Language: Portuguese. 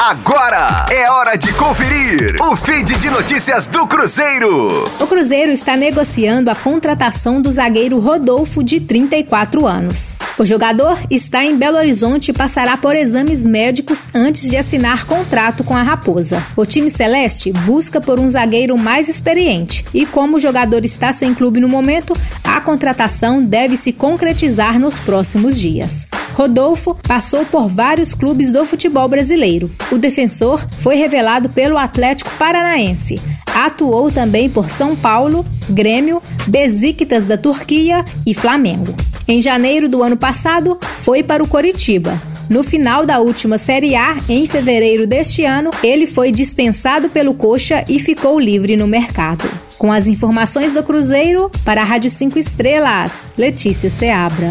Agora é hora de conferir o feed de notícias do Cruzeiro. O Cruzeiro está negociando a contratação do zagueiro Rodolfo, de 34 anos. O jogador está em Belo Horizonte e passará por exames médicos antes de assinar contrato com a Raposa. O time celeste busca por um zagueiro mais experiente e, como o jogador está sem clube no momento, a contratação deve se concretizar nos próximos dias. Rodolfo passou por vários clubes do futebol brasileiro. O defensor foi revelado pelo Atlético Paranaense. Atuou também por São Paulo, Grêmio, Besiktas da Turquia e Flamengo. Em janeiro do ano passado, foi para o Coritiba. No final da última Série A, em fevereiro deste ano, ele foi dispensado pelo Coxa e ficou livre no mercado. Com as informações do Cruzeiro, para a Rádio 5 Estrelas, Letícia Seabra.